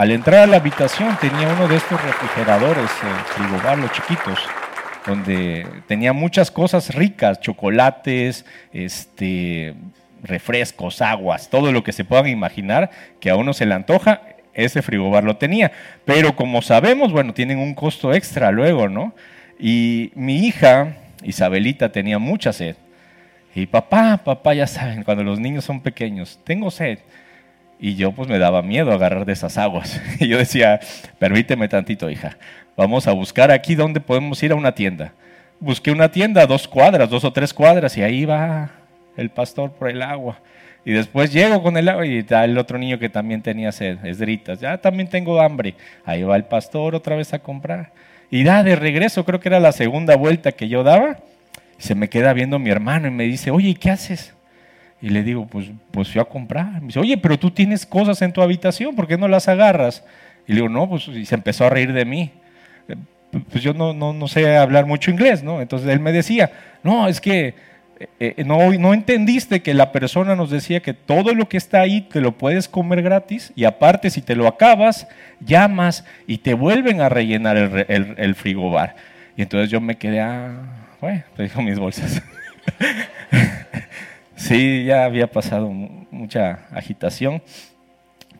al entrar a la habitación tenía uno de estos refrigeradores, eh, frigobar, los chiquitos, donde tenía muchas cosas ricas, chocolates, este, refrescos, aguas, todo lo que se puedan imaginar que a uno se le antoja, ese frigobar lo tenía. Pero como sabemos, bueno, tienen un costo extra luego, ¿no? Y mi hija, Isabelita, tenía mucha sed. Y papá, papá, ya saben, cuando los niños son pequeños, tengo sed. Y yo pues me daba miedo agarrar de esas aguas. Y yo decía, permíteme tantito, hija, vamos a buscar aquí donde podemos ir a una tienda. Busqué una tienda, dos cuadras, dos o tres cuadras, y ahí va el pastor por el agua. Y después llego con el agua y está el otro niño que también tenía sed, esdritas. Ya también tengo hambre. Ahí va el pastor otra vez a comprar. Y da de regreso, creo que era la segunda vuelta que yo daba. Se me queda viendo mi hermano y me dice, oye, ¿y qué haces? Y le digo, pues, pues fui a comprar. Me dice, oye, pero tú tienes cosas en tu habitación, ¿por qué no las agarras? Y le digo, no, pues y se empezó a reír de mí. Eh, pues yo no, no, no sé hablar mucho inglés, ¿no? Entonces él me decía, no, es que eh, eh, no, no entendiste que la persona nos decía que todo lo que está ahí te lo puedes comer gratis y aparte si te lo acabas, llamas y te vuelven a rellenar el, el, frigobar. Y entonces yo me quedé, ah, bueno, te dijo mis bolsas. sí, ya había pasado mucha agitación.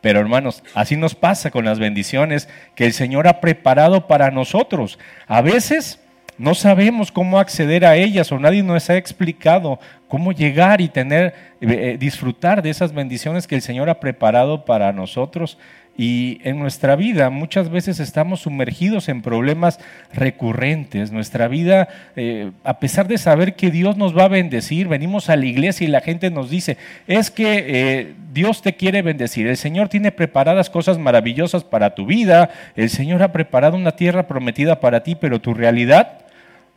Pero hermanos, así nos pasa con las bendiciones que el Señor ha preparado para nosotros. A veces no sabemos cómo acceder a ellas o nadie nos ha explicado cómo llegar y tener, eh, eh, disfrutar de esas bendiciones que el Señor ha preparado para nosotros. Y en nuestra vida muchas veces estamos sumergidos en problemas recurrentes. Nuestra vida, eh, a pesar de saber que Dios nos va a bendecir, venimos a la iglesia y la gente nos dice, es que Dios te quiere bendecir, el Señor tiene preparadas cosas maravillosas para tu vida, el Señor ha preparado una tierra prometida para ti, pero tu realidad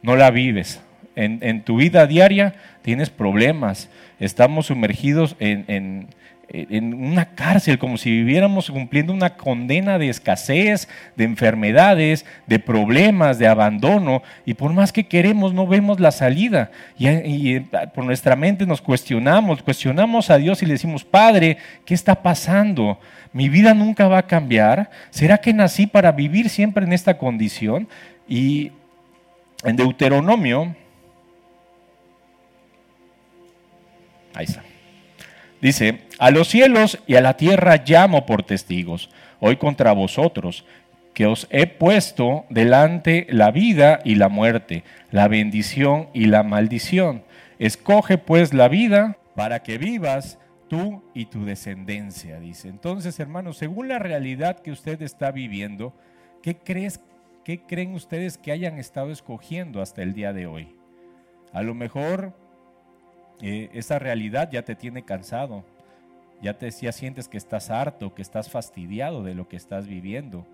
no la vives. En, tu vida diaria tienes problemas. Estamos sumergidos en, una cárcel, como si viviéramos cumpliendo una condena de escasez, de enfermedades, de problemas, de abandono. Y por más que queremos, no vemos la salida. Y, y, por nuestra mente nos cuestionamos, cuestionamos a Dios y le decimos, Padre, ¿qué está pasando? ¿Mi vida nunca va a cambiar? ¿Será que nací para vivir siempre en esta condición? Y en Deuteronomio, ahí está, dice, a los cielos y a la tierra llamo por testigos, hoy contra vosotros, que os he puesto delante la vida y la muerte, la bendición y la maldición. Escoge pues la vida para que vivas tú y tu descendencia, dice. Entonces, hermanos, según la realidad que usted está viviendo, ¿qué crees ¿qué creen ustedes que hayan estado escogiendo hasta el día de hoy? A lo mejor eh, esa realidad ya te tiene cansado, ya te ya sientes que estás harto, que estás fastidiado de lo que estás viviendo.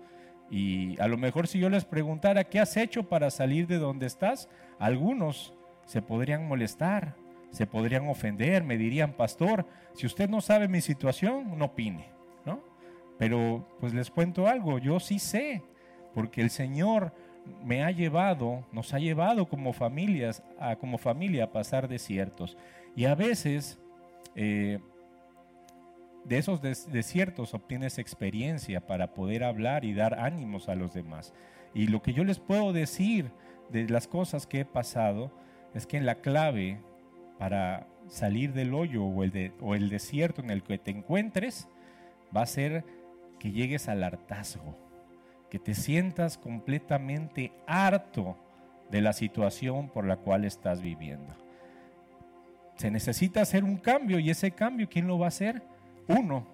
Y a lo mejor si yo les preguntara, ¿qué has hecho para salir de donde estás? Algunos se podrían molestar, se podrían ofender, me dirían, pastor, si usted no sabe mi situación, no opine, ¿no? Pero pues les cuento algo, yo sí sé porque el Señor me ha llevado, nos ha llevado como familias, a, como familia a pasar desiertos. Y a veces eh, de esos desiertos obtienes experiencia para poder hablar y dar ánimos a los demás. Y lo que yo les puedo decir de las cosas que he pasado es que la clave para salir del hoyo o el, o el desierto en el que te encuentres va a ser que llegues al hartazgo que te sientas completamente harto de la situación por la cual estás viviendo. Se necesita hacer un cambio y ese cambio, ¿quién lo va a hacer? Uno.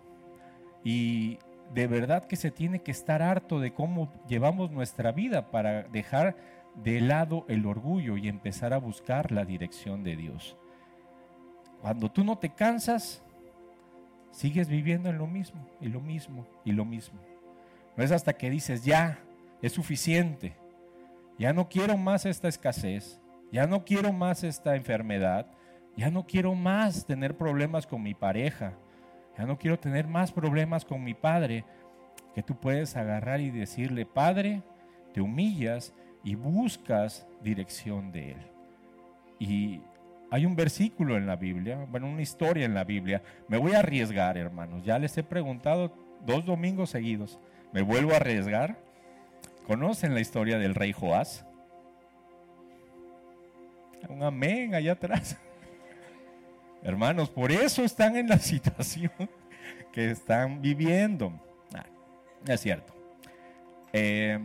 Y de verdad que se tiene que estar harto de cómo llevamos nuestra vida para dejar de lado el orgullo y empezar a buscar la dirección de Dios. Cuando tú no te cansas, sigues viviendo en lo mismo y lo mismo y lo mismo. No es hasta que dices, ya, es suficiente. Ya no quiero más esta escasez. Ya no quiero más esta enfermedad. Ya no quiero más tener problemas con mi pareja. Ya no quiero tener más problemas con mi padre. Que tú puedes agarrar y decirle, Padre, te humillas y buscas dirección de Él. Y hay un versículo en la Biblia, bueno, una historia en la Biblia. Me voy a arriesgar, hermanos. Ya les he preguntado dos domingos seguidos me vuelvo a arriesgar. ¿Conocen la historia del rey Joás? Un amén allá atrás. Hermanos, por eso están en la situación que están viviendo. Ah, es cierto. Eh,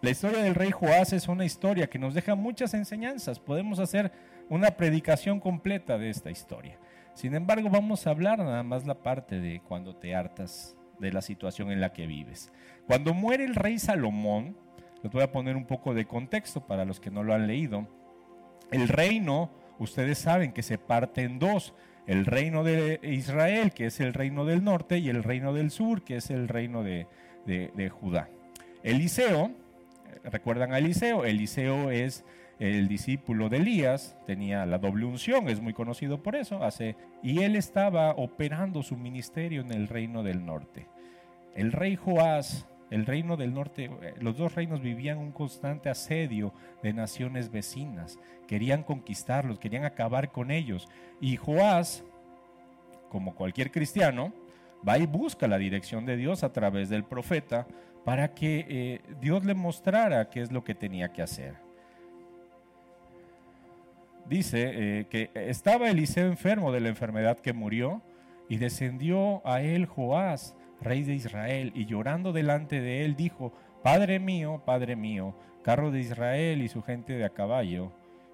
la historia del rey Joás es una historia que nos deja muchas enseñanzas. Podemos hacer una predicación completa de esta historia. Sin embargo, vamos a hablar nada más la parte de cuando te hartas de la situación en la que vives. Cuando muere el rey Salomón, les voy a poner un poco de contexto para los que no lo han leído. El reino, ustedes saben que se parte en dos. El reino de Israel, que es el reino del norte, y el reino del sur, que es el reino de, de Judá. Eliseo, recuerdan a Eliseo, Eliseo es el discípulo de Elías, tenía la doble unción, es muy conocido por eso, hace, y él estaba operando su ministerio en el reino del norte. El rey Joás, el reino del norte, eh, los dos reinos vivían un constante asedio de naciones vecinas, querían conquistarlos, querían acabar con ellos, y Joás, como cualquier cristiano, va y busca la dirección de Dios a través del profeta para que eh, Dios le mostrara qué es lo que tenía que hacer dice eh, que estaba Eliseo enfermo de la enfermedad que murió y descendió a él Joás, rey de Israel, y llorando delante de él dijo, Padre mío, Padre mío, carro de Israel y su gente de a caballo.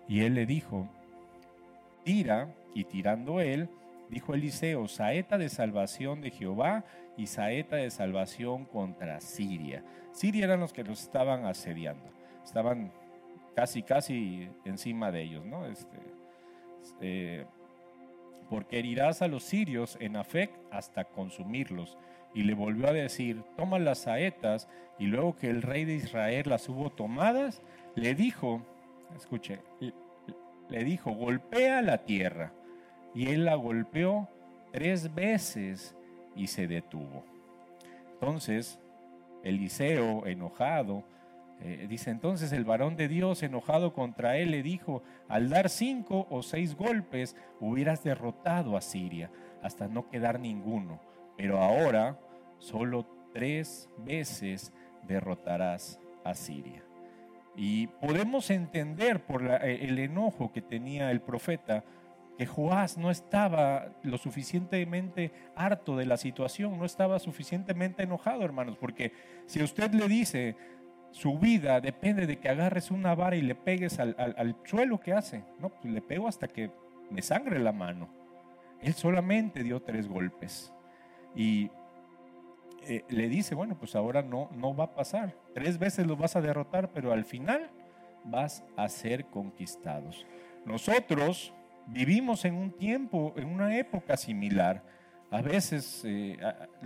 Y él le dijo, tira, y tirando él, dijo Eliseo, saeta de salvación de Jehová y saeta de salvación contra Siria. Siria eran los que los estaban asediando, estaban casi, casi encima de ellos, ¿no? Este, eh, porque herirás a los sirios en Afec hasta consumirlos. Y le volvió a decir, toma las saetas, y luego que el rey de Israel las hubo tomadas, le dijo, escuche, le dijo, golpea la tierra. Y él la golpeó tres veces y se detuvo. Entonces, Eliseo, enojado, eh, dice entonces el varón de Dios enojado contra él le dijo, al dar cinco o seis golpes hubieras derrotado a Siria hasta no quedar ninguno, pero ahora solo tres veces derrotarás a Siria. Y podemos entender por eh, el enojo que tenía el profeta que Joás no estaba lo suficientemente harto de la situación, no estaba suficientemente enojado, hermanos, porque si usted le dice, su vida depende de que agarres una vara y le pegues al, suelo que hace. No, pues le pego hasta que me sangre la mano. Él solamente dio tres golpes. Y eh, le dice, bueno, pues ahora no, no va a pasar. Tres veces lo vas a derrotar, pero al final vas a ser conquistados. Nosotros vivimos en un tiempo, en una época similar. A veces eh,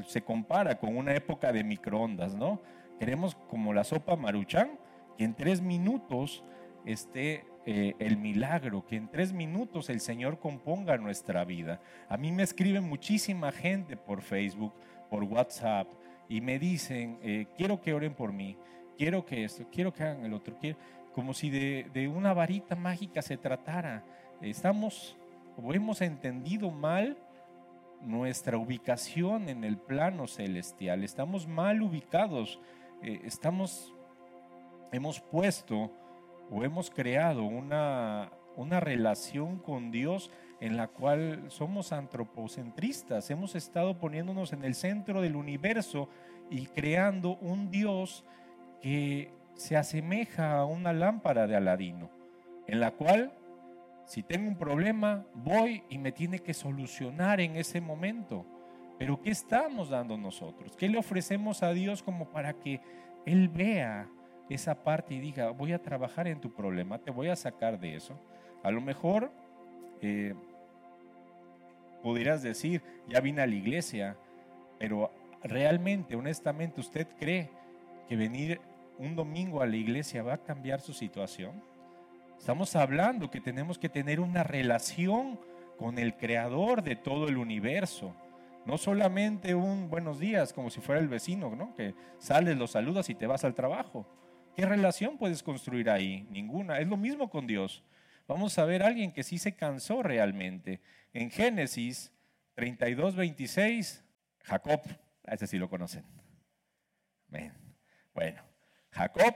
se compara con una época de microondas, ¿no? Queremos como la sopa maruchan, que en tres minutos esté eh, el milagro, que en tres minutos el Señor componga nuestra vida. A mí me escribe muchísima gente por Facebook, por WhatsApp, y me dicen, eh, quiero que oren por mí, quiero que esto, quiero que hagan el otro, quiero, como si de, de una varita mágica se tratara. Estamos o hemos entendido mal nuestra ubicación en el plano celestial, estamos mal ubicados eh, estamos, hemos puesto o hemos creado una, una relación con Dios en la cual somos antropocentristas, hemos estado poniéndonos en el centro del universo y creando un Dios que se asemeja a una lámpara de Aladino, en la cual si tengo un problema voy y me tiene que solucionar en ese momento. Pero ¿qué estamos dando nosotros? ¿Qué le ofrecemos a Dios como para que Él vea esa parte y diga, voy a trabajar en tu problema, te voy a sacar de eso? A lo mejor eh, decir, ya vine a la iglesia, pero realmente, honestamente, ¿usted cree que venir un domingo a la iglesia va a cambiar su situación? Estamos hablando que tenemos que tener una relación con el creador de todo el universo. No solamente un buenos días, como si fuera el vecino, ¿no? Que sales, lo saludas y te vas al trabajo. ¿Qué relación puedes construir ahí? Ninguna. Es lo mismo con Dios. Vamos a ver a alguien que sí se cansó realmente. En Génesis 32, 26, Jacob, a ese sí lo conocen. Bueno, Jacob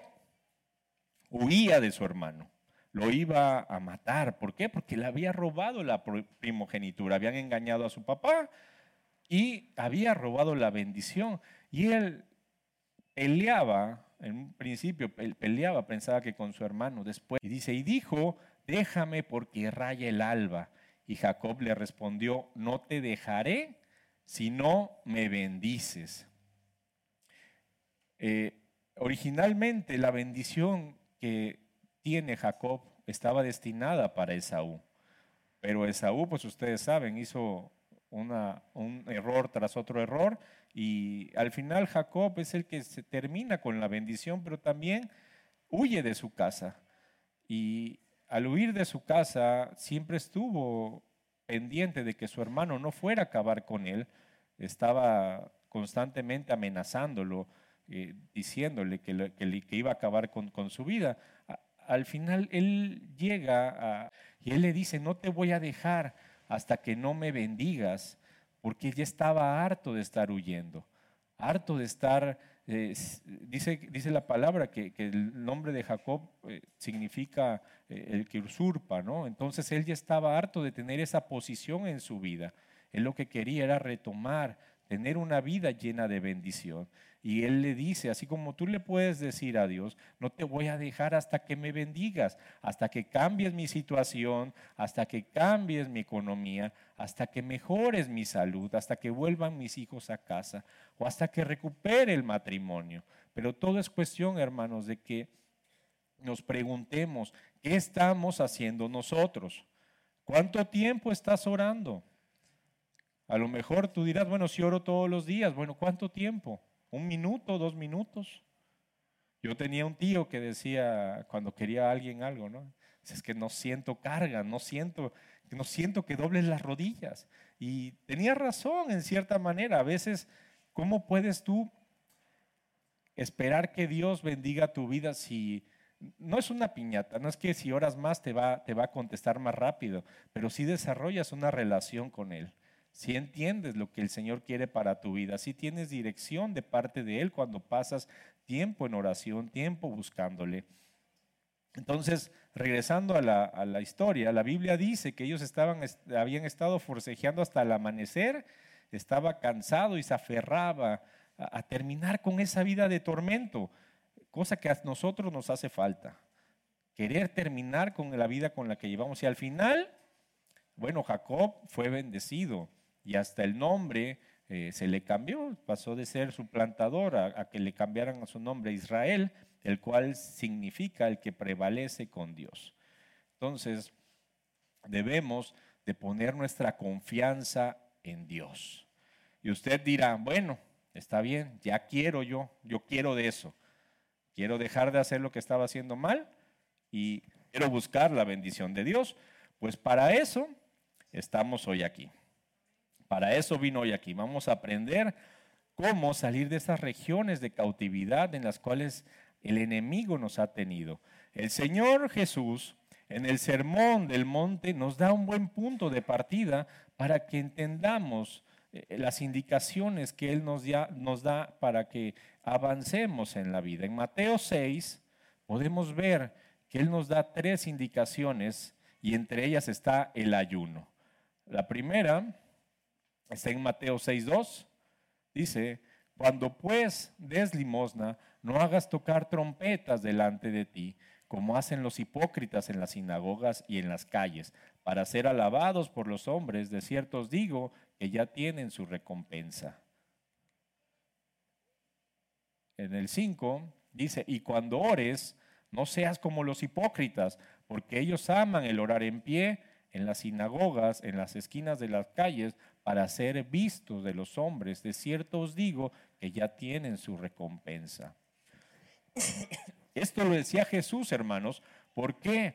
huía de su hermano, lo iba a matar. ¿Por qué? Porque le había robado la primogenitura, habían engañado a su papá y había robado la bendición. Y él peleaba, en un principio peleaba, pensaba que con su hermano, después, y dice, y dijo, déjame porque raya el alba. Y Jacob le respondió, no te dejaré si no me bendices. Eh, originalmente la bendición que tiene Jacob estaba destinada para Esaú, pero Esaú, pues ustedes saben, hizo un error tras otro error y al final Jacob es el que se termina con la bendición, pero también huye de su casa. Y al huir de su casa siempre estuvo pendiente de que su hermano no fuera a acabar con él, estaba constantemente amenazándolo, eh, diciéndole que, que, iba a acabar con, con su vida. al final él llega y él le dice, no te voy a dejar hasta que no me bendigas, porque ya estaba harto de estar huyendo, harto de estar, eh, dice, dice la palabra que, el nombre de Jacob eh, significa el que usurpa, ¿no? Entonces él ya estaba harto de tener esa posición en su vida. Él lo que quería era retomar tener una vida llena de bendición. Y Él le dice, así como tú le puedes decir a Dios, no te voy a dejar hasta que me bendigas, hasta que cambies mi situación, hasta que cambies mi economía, hasta que mejores mi salud, hasta que vuelvan mis hijos a casa o hasta que recupere el matrimonio. Pero todo es cuestión, hermanos, de que nos preguntemos, ¿qué estamos haciendo nosotros? ¿Cuánto tiempo estás orando? A lo mejor tú dirás, bueno, si oro todos los días, bueno, ¿cuánto tiempo? ¿Un minuto, dos minutos? Yo tenía un tío que decía cuando quería a alguien algo, ¿no? Es que no siento carga, no siento, no siento que dobles las rodillas. Y tenía razón en cierta manera. A veces, ¿cómo puedes tú esperar que Dios bendiga tu vida si no es una piñata? No es que si oras más te va, te va a contestar más rápido, pero si desarrollas una relación con Él si entiendes lo que el Señor quiere para tu vida, si tienes dirección de parte de Él cuando pasas tiempo en oración, tiempo buscándole. Entonces, regresando a la, historia, la Biblia dice que ellos habían estado forcejeando hasta el amanecer, estaba cansado y se aferraba a, a terminar con esa vida de tormento, cosa que a nosotros nos hace falta. Querer terminar con la vida con la que llevamos. Y al final, bueno, Jacob fue bendecido y hasta el nombre eh, se le cambió, pasó de ser suplantador a, a, que le cambiaran a su nombre Israel, el cual significa el que prevalece con Dios. Entonces, debemos de poner nuestra confianza en Dios. Y usted dirá, bueno, está bien, ya quiero yo, yo quiero de eso. Quiero dejar de hacer lo que estaba haciendo mal y quiero buscar la bendición de Dios. Pues para eso estamos hoy aquí. Para eso vino hoy aquí. Vamos a aprender cómo salir de esas regiones de cautividad en las cuales el enemigo nos ha tenido. El Señor Jesús en el sermón del monte nos da un buen punto de partida para que entendamos eh, las indicaciones que Él nos, da para que avancemos en la vida. En Mateo 6 podemos ver que Él nos da tres indicaciones y entre ellas está el ayuno. La primera Está en Mateo 6.2. Dice, cuando pues des limosna, no hagas tocar trompetas delante de ti, como hacen los hipócritas en las sinagogas y en las calles, para ser alabados por los hombres. De cierto os digo que ya tienen su recompensa. En el 5 dice, y cuando ores, no seas como los hipócritas, porque ellos aman el orar en pie en las sinagogas, en las esquinas de las calles, para ser vistos de los hombres. De cierto os digo que ya tienen su recompensa. Esto lo decía Jesús, hermanos. ¿Por qué?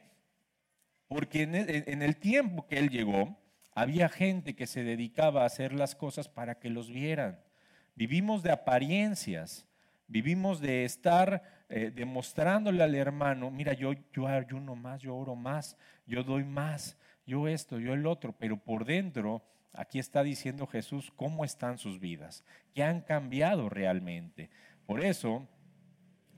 Porque en el tiempo que Él llegó, había gente que se dedicaba a hacer las cosas para que los vieran. Vivimos de apariencias, vivimos de estar eh, demostrándole al hermano, mira, yo, yo ayuno más, yo oro más, yo doy más, yo esto, yo el otro, pero por dentro, aquí está diciendo Jesús cómo están sus vidas, qué han cambiado realmente. Por eso,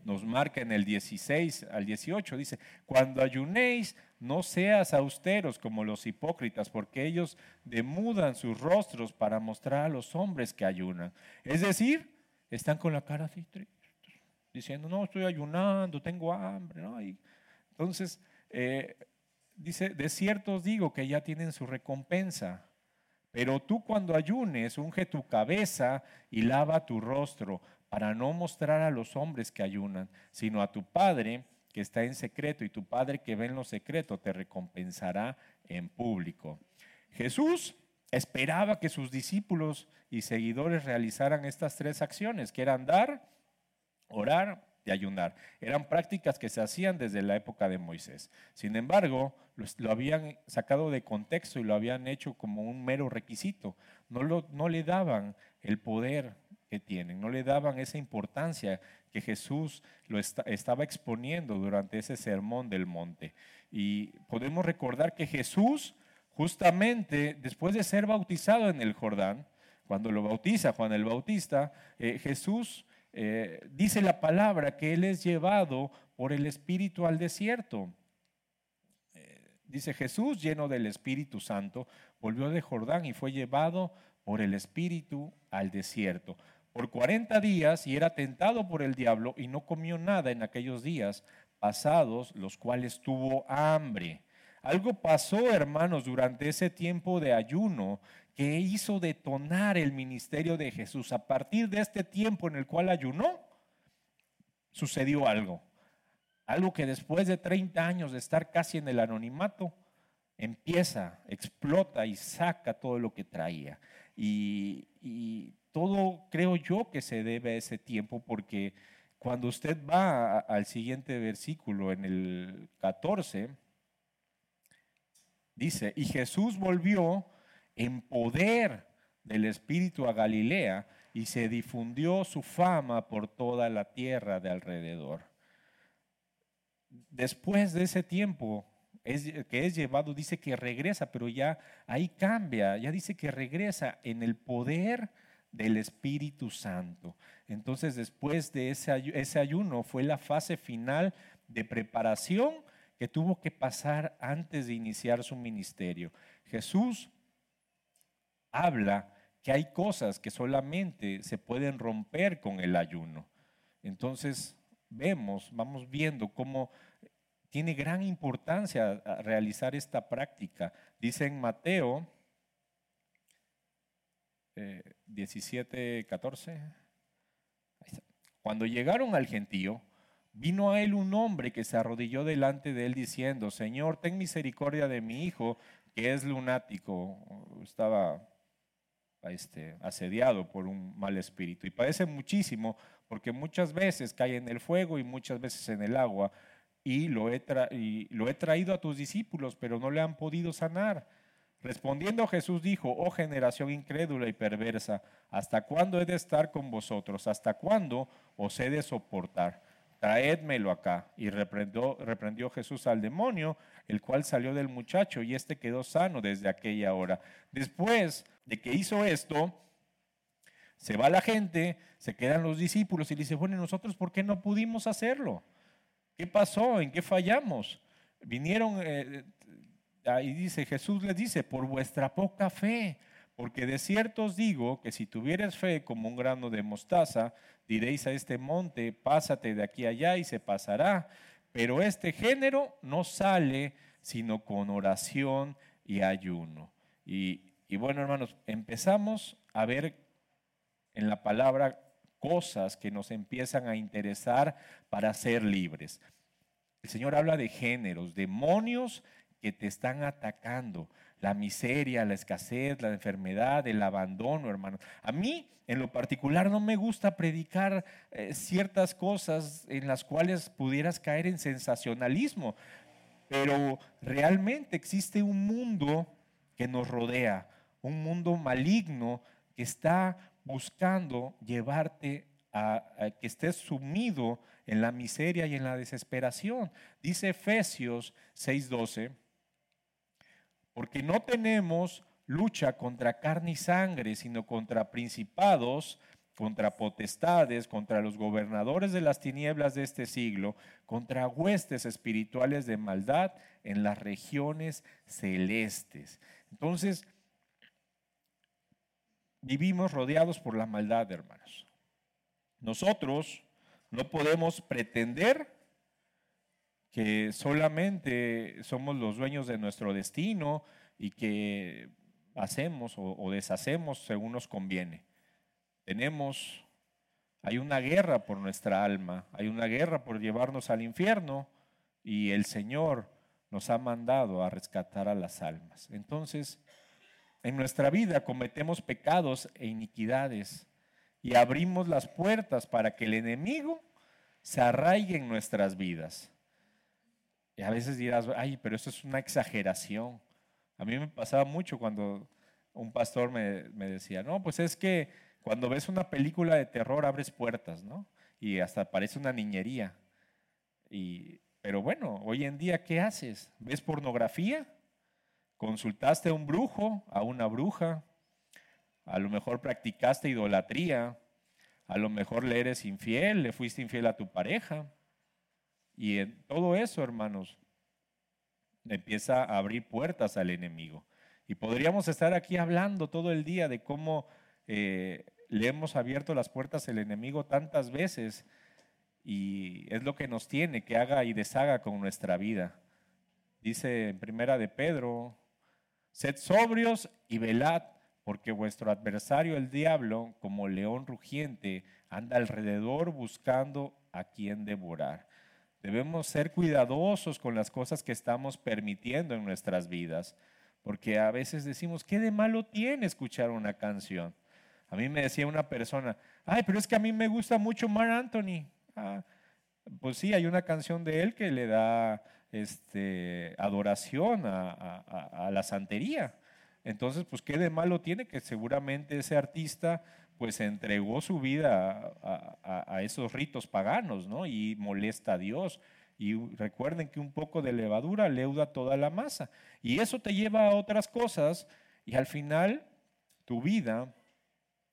nos marca en el 16 al 18, dice, cuando ayunéis, no seas austeros como los hipócritas, porque ellos demudan sus rostros para mostrar a los hombres que ayunan. Es decir, están con la cara así diciendo, no, estoy ayunando, tengo hambre. ¿no? entonces, eh, dice, de cierto os digo que ya tienen su recompensa. Pero tú cuando ayunes, unge tu cabeza y lava tu rostro, para no mostrar a los hombres que ayunan, sino a tu Padre que está en secreto, y tu Padre que ve en lo secreto te recompensará en público. Jesús esperaba que sus discípulos y seguidores realizaran estas tres acciones, que eran dar, orar y ayunar. Eran prácticas que se hacían desde la época de Moisés. Sin embargo, lo, habían sacado de contexto y lo habían hecho como un mero requisito. No, lo, no le daban el poder que tienen, no le daban esa importancia que Jesús lo estaba exponiendo durante ese sermón del monte. Y podemos recordar que Jesús, justamente después de ser bautizado en el Jordán, cuando lo bautiza Juan el Bautista, eh, Jesús eh, dice la palabra que Él es llevado por el Espíritu al desierto. Eh, dice Jesús, lleno del Espíritu Santo, volvió de Jordán y fue llevado por el Espíritu al desierto por 40 días y era tentado por el diablo y no comió nada en aquellos días pasados, los cuales tuvo hambre. Algo pasó, hermanos, durante ese tiempo de ayuno que hizo detonar el ministerio de Jesús. A partir de este tiempo en el cual ayunó, sucedió algo. Algo que después de 30 años de estar casi en el anonimato, empieza, explota y saca todo lo que traía. Y, todo creo yo que se debe a ese tiempo porque cuando usted va al siguiente versículo, en el 14, dice, y Jesús volvió en poder del Espíritu a Galilea y se difundió su fama por toda la tierra de alrededor. Después de ese tiempo que es llevado, dice que regresa, pero ya ahí cambia, ya dice que regresa en el poder del Espíritu Santo. Entonces, después de ese ayuno fue la fase final de preparación que tuvo que pasar antes de iniciar su ministerio. Jesús habla que hay cosas que solamente se pueden romper con el ayuno. Entonces, vemos, vamos viendo cómo tiene gran importancia realizar esta práctica. Dice en Mateo 17, 14. Cuando llegaron al gentío, vino a él un hombre que se arrodilló delante de él diciendo, Señor, ten misericordia de mi hijo, que es lunático. Estaba este, asediado por un mal espíritu y padece muchísimo porque muchas veces cae en el fuego y muchas veces en el agua y lo he, y lo he traído a tus discípulos, pero no le han podido sanar. Respondiendo Jesús dijo, oh generación incrédula y perversa, ¿hasta cuándo he de estar con vosotros? ¿Hasta cuándo os he de soportar? Traédmelo acá. Y reprendió, Jesús al demonio, el cual salió del muchacho y éste quedó sano desde aquella hora. Después de que hizo esto, se va la gente, se quedan los discípulos y dice, bueno, ¿y nosotros por qué no pudimos hacerlo? ¿Qué pasó? ¿En qué fallamos? Vinieron... Eh, y dice, Jesús les dice, por vuestra poca fe, porque de cierto os digo que si tuvieres fe como un grano de mostaza, diréis a este monte, pásate de aquí allá y se pasará. Pero este género no sale sino con oración y ayuno. Y, y bueno, hermanos, empezamos a ver en la palabra cosas que nos empiezan a interesar para ser libres. El Señor habla de géneros, demonios que te están atacando. La miseria, la escasez, la enfermedad, el abandono, hermano. A mí, en lo particular, no me gusta predicar eh, ciertas cosas en las cuales pudieras caer en sensacionalismo, pero realmente existe un mundo que nos rodea, un mundo maligno que está buscando llevarte a, que estés sumido en la miseria y en la desesperación. Dice Efesios 6:12 porque no tenemos lucha contra carne y sangre, sino contra principados, contra potestades, contra los gobernadores de las tinieblas de este siglo, contra huestes espirituales de maldad en las regiones celestes. Entonces, vivimos rodeados por la maldad, hermanos. Nosotros no podemos pretender que solamente somos los dueños de nuestro destino y que hacemos o, deshacemos según nos conviene. Tenemos, hay una guerra por nuestra alma, hay una guerra por llevarnos al infierno y el Señor nos ha mandado a rescatar a las almas. Entonces, en nuestra vida cometemos pecados e iniquidades y abrimos las puertas para que el enemigo se arraigue en nuestras vidas. Y a veces dirás, ay, pero eso es una exageración. A mí me pasaba mucho cuando un pastor me, decía, no, pues es que cuando ves una película de terror abres puertas, ¿no? Y hasta parece una niñería. Y, pero bueno, hoy en día, ¿qué haces? ¿Ves pornografía? ¿Consultaste a un brujo, a una bruja? A lo mejor practicaste idolatría. A lo mejor le eres infiel, le fuiste infiel a tu pareja. Y en todo eso, hermanos, empieza a abrir puertas al enemigo. Y podríamos estar aquí hablando todo el día de cómo eh, le hemos abierto las puertas al enemigo tantas veces y es lo que nos tiene que haga y deshaga con nuestra vida. Dice en primera de Pedro, sed sobrios y velad, porque vuestro adversario el diablo, como león rugiente, anda alrededor buscando a quien devorar. Debemos ser cuidadosos con las cosas que estamos permitiendo en nuestras vidas, porque a veces decimos, ¿qué de malo tiene escuchar una canción? A mí me decía una persona, ay, pero es que a mí me gusta mucho Mar Anthony. Ah, pues sí, hay una canción de él que le da este, adoración a la santería. Entonces, pues, ¿qué de malo tiene que seguramente ese artista pues entregó su vida a, esos ritos paganos, ¿no? Y molesta a Dios. Y recuerden que un poco de levadura leuda toda la masa. Y eso te lleva a otras cosas y al final tu vida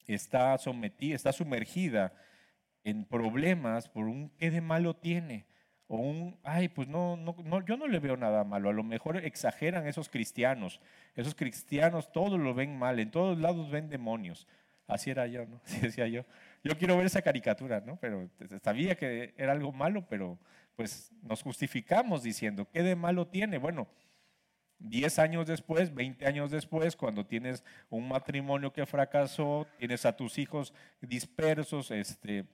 está sometida, está sumergida en problemas por un qué de malo tiene o un, ay, pues no, no, yo no le veo nada malo. A lo mejor exageran esos cristianos. Esos cristianos todos lo ven mal, en todos lados ven demonios. Así era yo, ¿no? Así decía yo. Yo quiero ver esa caricatura, ¿no? Pero sabía que era algo malo, pero pues nos justificamos diciendo, ¿qué de malo tiene? Bueno, 10 años después, 20 años después, cuando tienes un matrimonio que fracasó, tienes a tus hijos dispersos, este,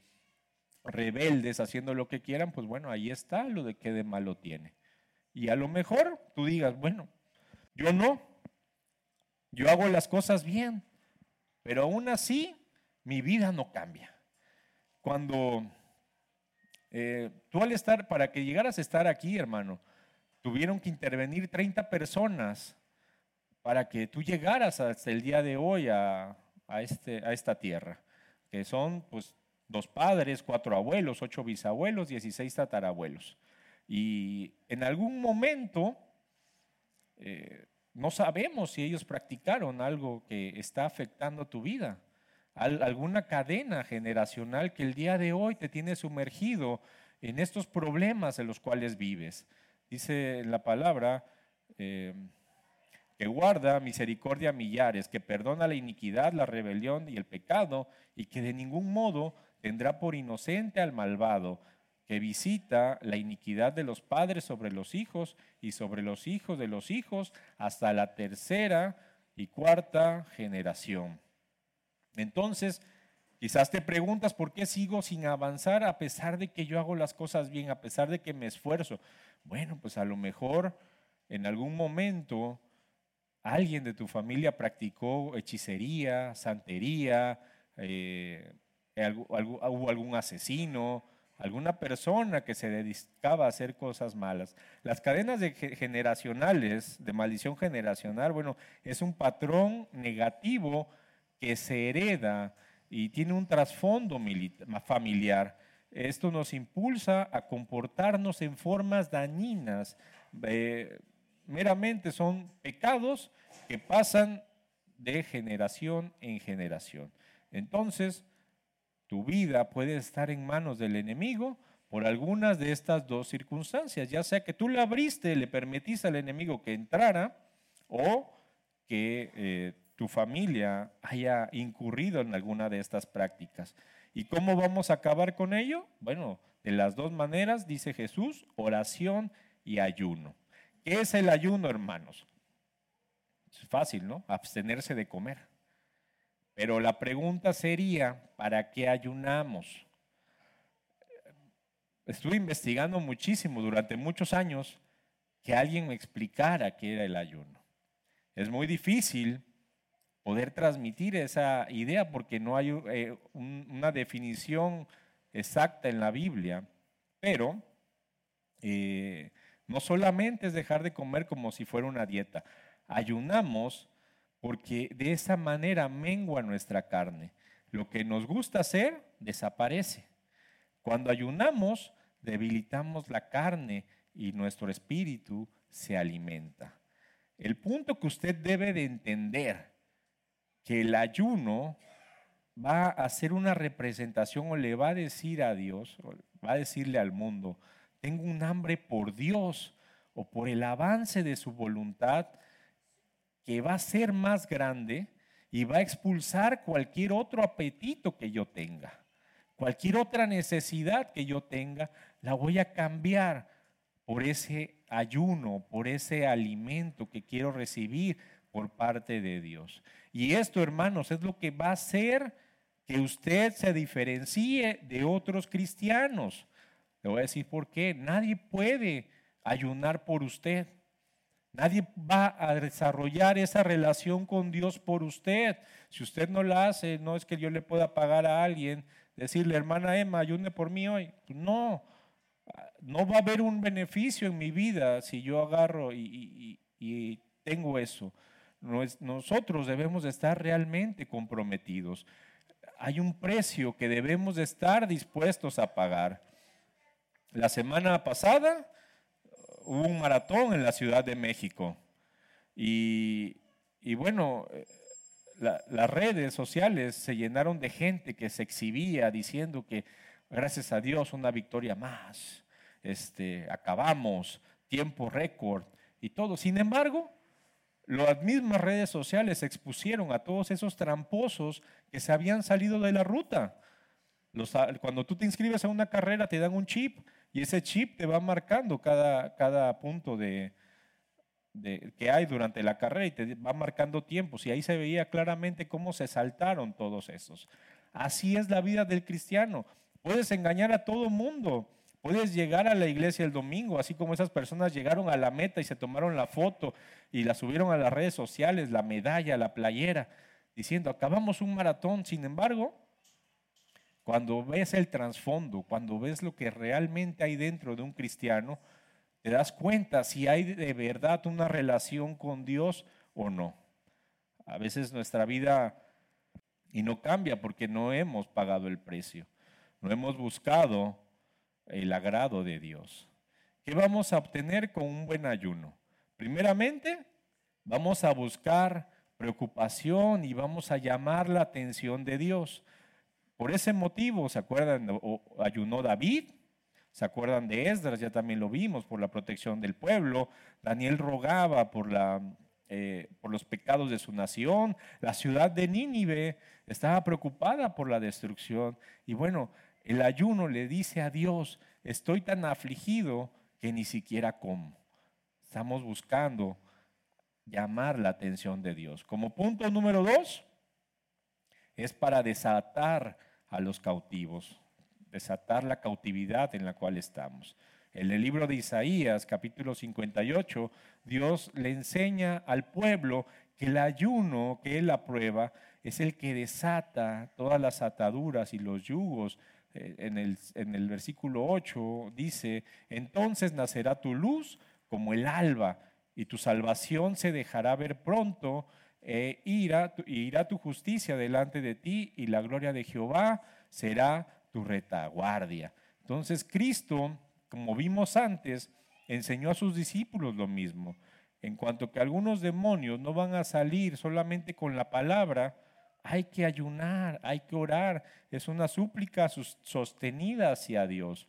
rebeldes, haciendo lo que quieran, pues bueno, ahí está lo de qué de malo tiene. Y a lo mejor tú digas, bueno, yo no, yo hago las cosas bien, pero aún así, mi vida no cambia. Cuando eh, tú al estar, para que llegaras a estar aquí, hermano, tuvieron que intervenir 30 personas para que tú llegaras hasta el día de hoy a, este, a esta tierra, que son pues dos padres, cuatro abuelos, ocho bisabuelos, 16 tatarabuelos. Y en algún momento eh, no sabemos si ellos practicaron algo que está afectando tu vida, alguna cadena generacional que el día de hoy te tiene sumergido en estos problemas en los cuales vives. Dice la palabra eh, que guarda misericordia a millares, que perdona la iniquidad, la rebelión y el pecado, y que de ningún modo tendrá por inocente al malvado, que visita la iniquidad de los padres sobre los hijos y sobre los hijos de los hijos hasta la tercera y cuarta generación. Entonces, quizás te preguntas por qué sigo sin avanzar a pesar de que yo hago las cosas bien, a pesar de que me esfuerzo. Bueno, pues a lo mejor en algún momento alguien de tu familia practicó hechicería, santería, eh, hubo algún asesino, alguna persona que se dedicaba a hacer cosas malas. Las cadenas de generacionales, de maldición generacional, bueno, es un patrón negativo que se hereda y tiene un trasfondo familiar. Esto nos impulsa a comportarnos en formas dañinas. Eh, meramente son pecados que pasan de generación en generación. Entonces, tu vida puede estar en manos del enemigo por algunas de estas dos circunstancias, ya sea que tú le abriste, le permitiste al enemigo que entrara o que eh, tu familia haya incurrido en alguna de estas prácticas. ¿Y cómo vamos a acabar con ello? Bueno, de las dos maneras, dice Jesús, oración y ayuno. ¿Qué es el ayuno, hermanos? Es fácil, ¿no? Abstenerse de comer. Pero la pregunta sería, ¿para qué ayunamos? Estuve investigando muchísimo durante muchos años que alguien me explicara qué era el ayuno. Es muy difícil poder transmitir esa idea porque no hay eh, una definición exacta en la Biblia, pero eh, no solamente es dejar de comer como si fuera una dieta, ayunamos porque de esa manera mengua nuestra carne. Lo que nos gusta hacer desaparece. Cuando ayunamos, debilitamos la carne y nuestro espíritu se alimenta. El punto que usted debe de entender, que el ayuno va a hacer una representación o le va a decir a Dios, va a decirle al mundo, tengo un hambre por Dios o por el avance de su voluntad que va a ser más grande y va a expulsar cualquier otro apetito que yo tenga. Cualquier otra necesidad que yo tenga, la voy a cambiar por ese ayuno, por ese alimento que quiero recibir por parte de Dios. Y esto, hermanos, es lo que va a hacer que usted se diferencie de otros cristianos. Le voy a decir por qué. Nadie puede ayunar por usted. Nadie va a desarrollar esa relación con Dios por usted. Si usted no la hace, no es que yo le pueda pagar a alguien, decirle, hermana Emma, ayune por mí hoy. No, no va a haber un beneficio en mi vida si yo agarro y, tengo eso. Nosotros debemos estar realmente comprometidos. Hay un precio que debemos estar dispuestos a pagar. La semana pasada hubo un maratón en la Ciudad de México. Y, bueno, eh, las redes sociales se llenaron de gente que se exhibía diciendo que gracias a Dios una victoria más, este, acabamos, tiempo récord y todo. Sin embargo, las mismas redes sociales expusieron a todos esos tramposos que se habían salido de la ruta. cuando tú te inscribes a una carrera te dan un chip y ese chip te va marcando cada, cada punto de, que hay durante la carrera y te va marcando tiempos. Y ahí se veía claramente cómo se saltaron todos esos. Así es la vida del cristiano. Puedes engañar a todo mundo. Puedes llegar a la iglesia el domingo, así como esas personas llegaron a la meta y se tomaron la foto y la subieron a las redes sociales, la medalla, la playera, diciendo, acabamos un maratón. Sin embargo, cuando ves el trasfondo, cuando ves lo que realmente hay dentro de un cristiano, te das cuenta si hay de verdad una relación con Dios o no. A veces nuestra vida, y no cambia porque no hemos pagado el precio, no hemos buscado el agrado de Dios. ¿Qué vamos a obtener con un buen ayuno? Primeramente, vamos a buscar preocupación y vamos a llamar la atención de Dios. Por ese motivo, ¿se acuerdan? ayunó David, ¿se acuerdan de Esdras? Ya también lo vimos, por la protección del pueblo. Daniel rogaba por, la, eh, por los pecados de su nación. La ciudad de Nínive estaba preocupada por la destrucción. Y bueno, el ayuno le dice a Dios, estoy tan afligido que ni siquiera como. Estamos buscando llamar la atención de Dios. Como punto número dos, es para desatar a los cautivos, desatar la cautividad en la cual estamos. En el libro de Isaías, capítulo 58, Dios le enseña al pueblo que el ayuno que él aprueba es el que desata todas las ataduras y los yugos. Eh, en el, en el versículo 8 dice, entonces nacerá tu luz como el alba y tu salvación se dejará ver pronto e irá, irá tu justicia delante de ti y la gloria de Jehová será tu retaguardia. Entonces Cristo, como vimos antes, enseñó a sus discípulos lo mismo, en cuanto que algunos demonios no van a salir solamente con la palabra, Hay que ayunar, hay que orar. Es una súplica sostenida hacia Dios.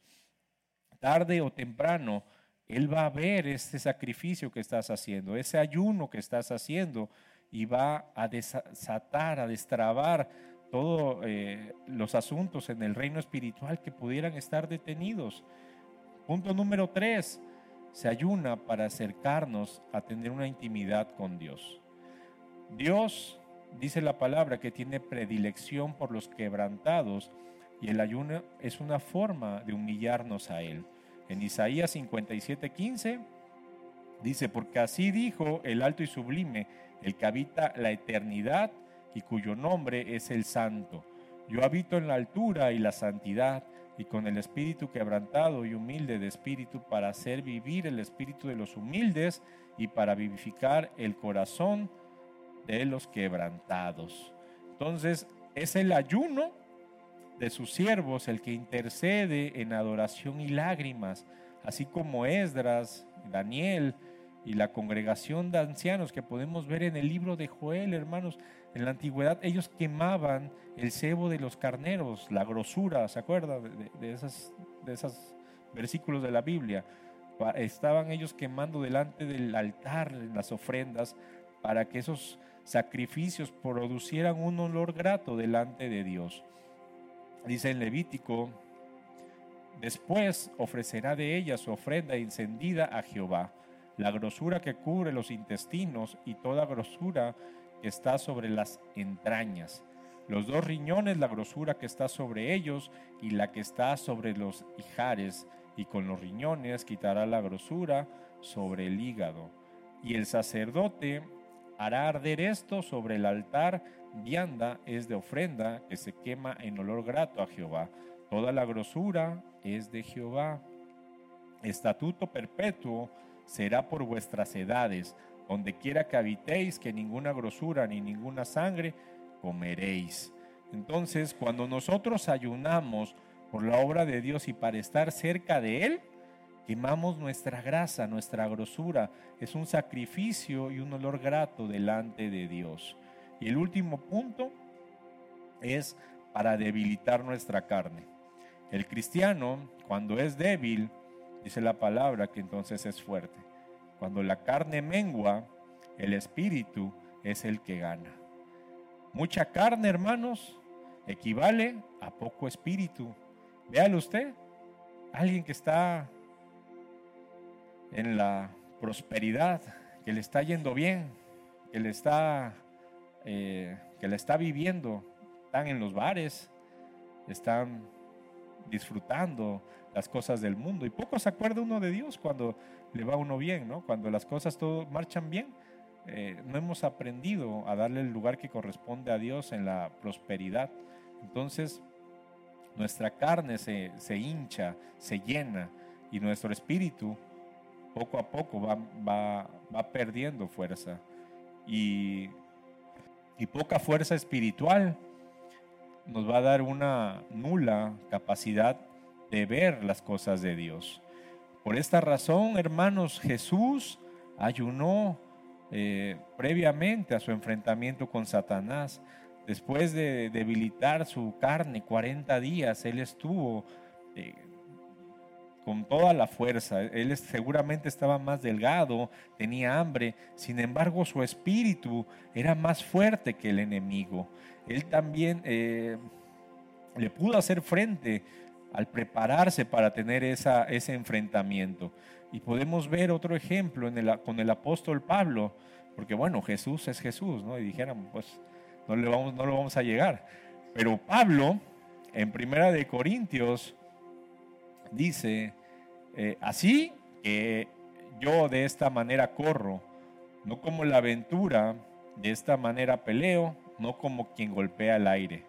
Tarde o temprano, Él va a ver ese sacrificio que estás haciendo, ese ayuno que estás haciendo y va a desatar, a destrabar todos eh, los asuntos en el reino espiritual que pudieran estar detenidos. Punto número tres, se ayuna para acercarnos a tener una intimidad con Dios. Dios dice la palabra que tiene predilección por los quebrantados y el ayuno es una forma de humillarnos a Él. En Isaías 57:15 dice, porque así dijo el alto y sublime, el que habita la eternidad y cuyo nombre es el santo. Yo habito en la altura y la santidad y con el espíritu quebrantado y humilde de espíritu para hacer vivir el espíritu de los humildes y para vivificar el corazón de los quebrantados. Entonces, es el ayuno de sus siervos el que intercede en adoración y lágrimas, así como Esdras, Daniel y la congregación de ancianos que podemos ver en el libro de Joel, hermanos. En la antigüedad ellos quemaban el cebo de los carneros, la grosura, ¿se acuerdan de, de, esas, esos versículos de la Biblia? Estaban ellos quemando delante del altar las ofrendas para que esos sacrificios producieran un olor grato delante de Dios. Dice en Levítico, después ofrecerá de ella su ofrenda encendida a Jehová, la grosura que cubre los intestinos y toda grosura que está sobre las entrañas. Los dos riñones, la grosura que está sobre ellos y la que está sobre los hijares, y con los riñones quitará la grosura sobre el hígado. Y el sacerdote hará arder esto sobre el altar vianda es de ofrenda que se quema en olor grato a Jehová. Toda la grosura es de Jehová. Estatuto perpetuo será por vuestras edades. Donde quiera que habitéis, que ninguna grosura ni ninguna sangre comeréis. Entonces, cuando nosotros ayunamos por la obra de Dios y para estar cerca de Él, Quemamos nuestra grasa, nuestra grosura. Es un sacrificio y un olor grato delante de Dios. Y el último punto es para debilitar nuestra carne. El cristiano, cuando es débil, dice la palabra que entonces es fuerte. Cuando la carne mengua, el espíritu es el que gana. Mucha carne, hermanos, equivale a poco espíritu. Véalo usted. Alguien que está en la prosperidad, que le está yendo bien, que le está, eh, que le está viviendo, están en los bares, están disfrutando las cosas del mundo. Y poco se acuerda uno de Dios cuando le va uno bien, ¿no? Cuando las cosas todo marchan bien. Eh, no hemos aprendido a darle el lugar que corresponde a Dios en la prosperidad. Entonces, nuestra carne se, se hincha, se llena y nuestro espíritu poco a poco va, va, perdiendo fuerza. Y, y poca fuerza espiritual nos va a dar una nula capacidad de ver las cosas de Dios. Por esta razón, hermanos, Jesús ayunó eh, previamente a su enfrentamiento con Satanás. Después de debilitar su carne 40 días, él estuvo eh, con toda la fuerza. Él seguramente estaba más delgado, tenía hambre, sin embargo su espíritu era más fuerte que el enemigo. Él también eh, le pudo hacer frente al prepararse para tener ese enfrentamiento. Y podemos ver otro ejemplo en el, con el apóstol Pablo, porque bueno, Jesús es Jesús, ¿no? Y dijeran, pues no, le vamos, no lo vamos a llegar. Pero Pablo, en Primera de Corintios, dice, eh, así que yo de esta manera corro, no como la aventura, de esta manera peleo, no como quien golpea el aire,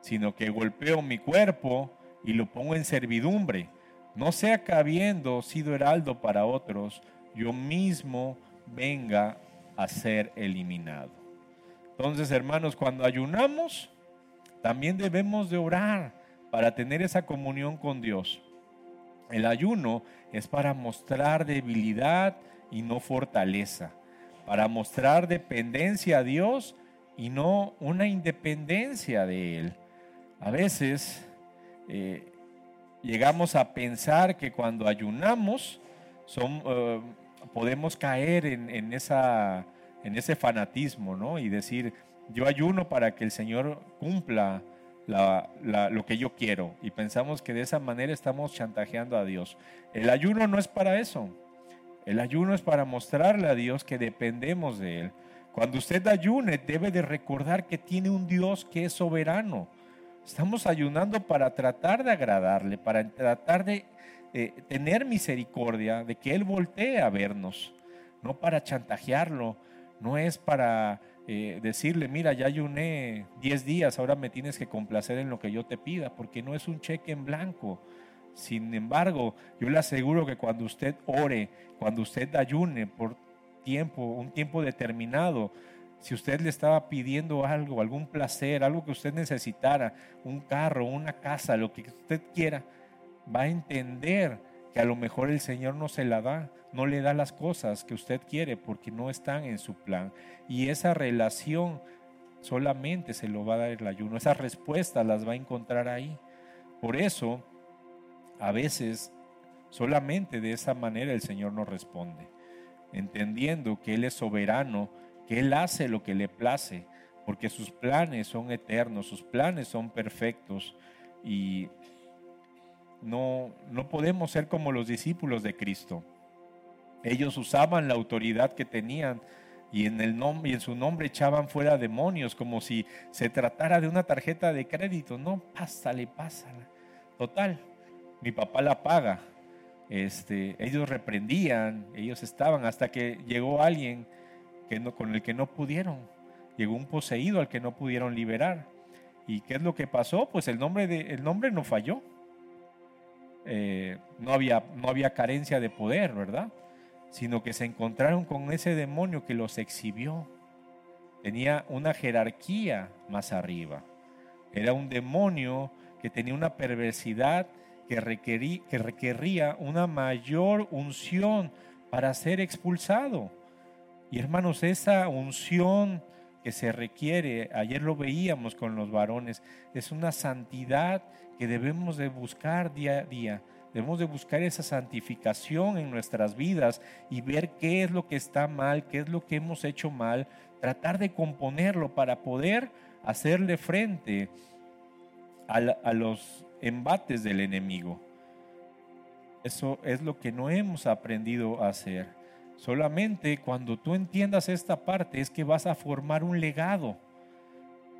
sino que golpeo mi cuerpo y lo pongo en servidumbre, no sea que habiendo sido heraldo para otros, yo mismo venga a ser eliminado. Entonces, hermanos, cuando ayunamos, también debemos de orar para tener esa comunión con Dios. El ayuno es para mostrar debilidad y no fortaleza, para mostrar dependencia a Dios y no una independencia de Él. A veces eh, llegamos a pensar que cuando ayunamos eh, podemos caer en ese fanatismo ¿no? y decir, yo ayuno para que el Señor cumpla lo que yo quiero. Y pensamos que de esa manera estamos chantajeando a Dios. El ayuno no es para eso. El ayuno es para mostrarle a Dios que dependemos de Él. Cuando usted ayune, debe de recordar que tiene un Dios que es soberano. Estamos ayunando para tratar de agradarle, para tratar de eh, tener misericordia, de que Él voltee a vernos, no para chantajearlo, no es para eh, decirle, mira, ya ayuné 10 días, ahora me tienes que complacer en lo que yo te pida, porque no es un cheque en blanco. Sin embargo, yo le aseguro que cuando usted ore, cuando usted ayune por tiempo, un tiempo determinado, si usted le estaba pidiendo algo, algún placer, algo que usted necesitara, un carro, una casa, lo que usted quiera, va a entender que a lo mejor el Señor no se la da, no le da las cosas que usted quiere porque no están en su plan. Y esa relación solamente se lo va a dar el ayuno, esas respuestas las va a encontrar ahí. Por eso, a veces, solamente de esa manera el Señor nos responde, entendiendo que Él es soberano, que Él hace lo que le place, porque sus planes son eternos, sus planes son perfectos y no, no podemos ser como los discípulos de Cristo. Ellos usaban la autoridad que tenían y en, el nombre, y en su nombre echaban fuera demonios como si se tratara de una tarjeta de crédito. No, pásale, pásala. Total, mi papá la paga. Este, ellos reprendían, ellos estaban hasta que llegó alguien que no, con el que no pudieron. Llegó un poseído al que no pudieron liberar. ¿Y qué es lo que pasó? Pues el nombre, de, el nombre no falló. Eh, no, había, no había carencia de poder, ¿verdad? Sino que se encontraron con ese demonio que los exhibió. Tenía una jerarquía más arriba. Era un demonio que tenía una perversidad que, requería, que requería una mayor unción para ser expulsado. Y hermanos, esa unción que se requiere, ayer lo veíamos con los varones, es una santidad que debemos de buscar día a día. Debemos de buscar esa santificación en nuestras vidas y ver qué es lo que está mal, qué es lo que hemos hecho mal, tratar de componerlo para poder hacerle frente a, a los embates del enemigo. Eso es lo que no hemos aprendido a hacer. Solamente cuando tú entiendas esta parte es que vas a formar un legado.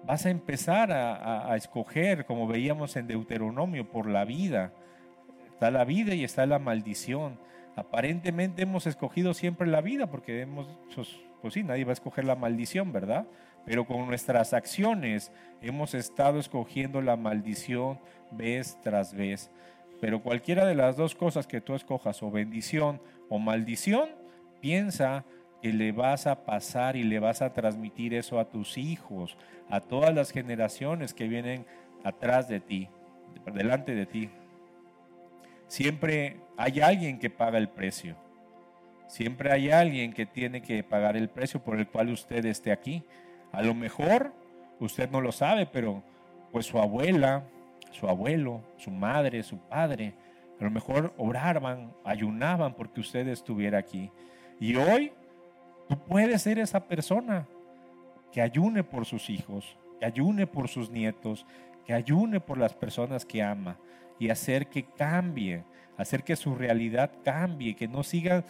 Vas a empezar a, escoger, como veíamos en Deuteronomio, por la vida. Está la vida y está la maldición. Aparentemente hemos escogido siempre la vida porque hemos, pues, pues sí, nadie va a escoger la maldición, ¿verdad? Pero con nuestras acciones hemos estado escogiendo la maldición vez tras vez. Pero cualquiera de las dos cosas que tú escojas, o bendición o maldición, Piensa que le vas a pasar y le vas a transmitir eso a tus hijos, a todas las generaciones que vienen atrás de ti, delante de ti. Siempre hay alguien que paga el precio. Siempre hay alguien que tiene que pagar el precio por el cual usted esté aquí. A lo mejor usted no lo sabe, pero pues su abuela, su abuelo, su madre, su padre, a lo mejor oraban, ayunaban porque usted estuviera aquí. Y hoy tú puedes ser esa persona que ayune por sus hijos, que ayune por sus nietos, que ayune por las personas que ama y hacer que cambie, hacer que su realidad cambie, que no sigan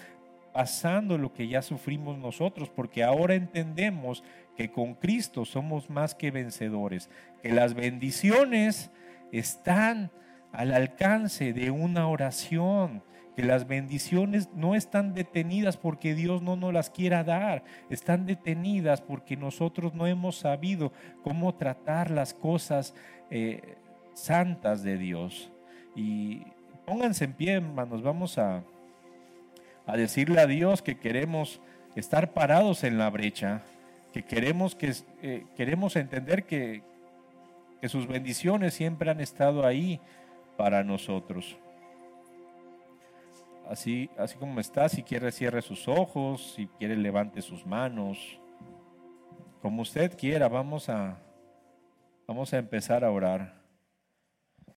pasando lo que ya sufrimos nosotros, porque ahora entendemos que con Cristo somos más que vencedores, que las bendiciones están al alcance de una oración, que las bendiciones no están detenidas porque Dios no nos las quiera dar, están detenidas porque nosotros no hemos sabido cómo tratar las cosas eh, santas de Dios. Y pónganse en pie, hermanos, vamos a, a decirle a Dios que queremos estar parados en la brecha, que queremos, que, eh, queremos entender que, que sus bendiciones siempre han estado ahí para nosotros así, así como está, si quiere cierre sus ojos, si quiere levante sus manos. como usted quiera, vamos a, vamos a empezar a orar.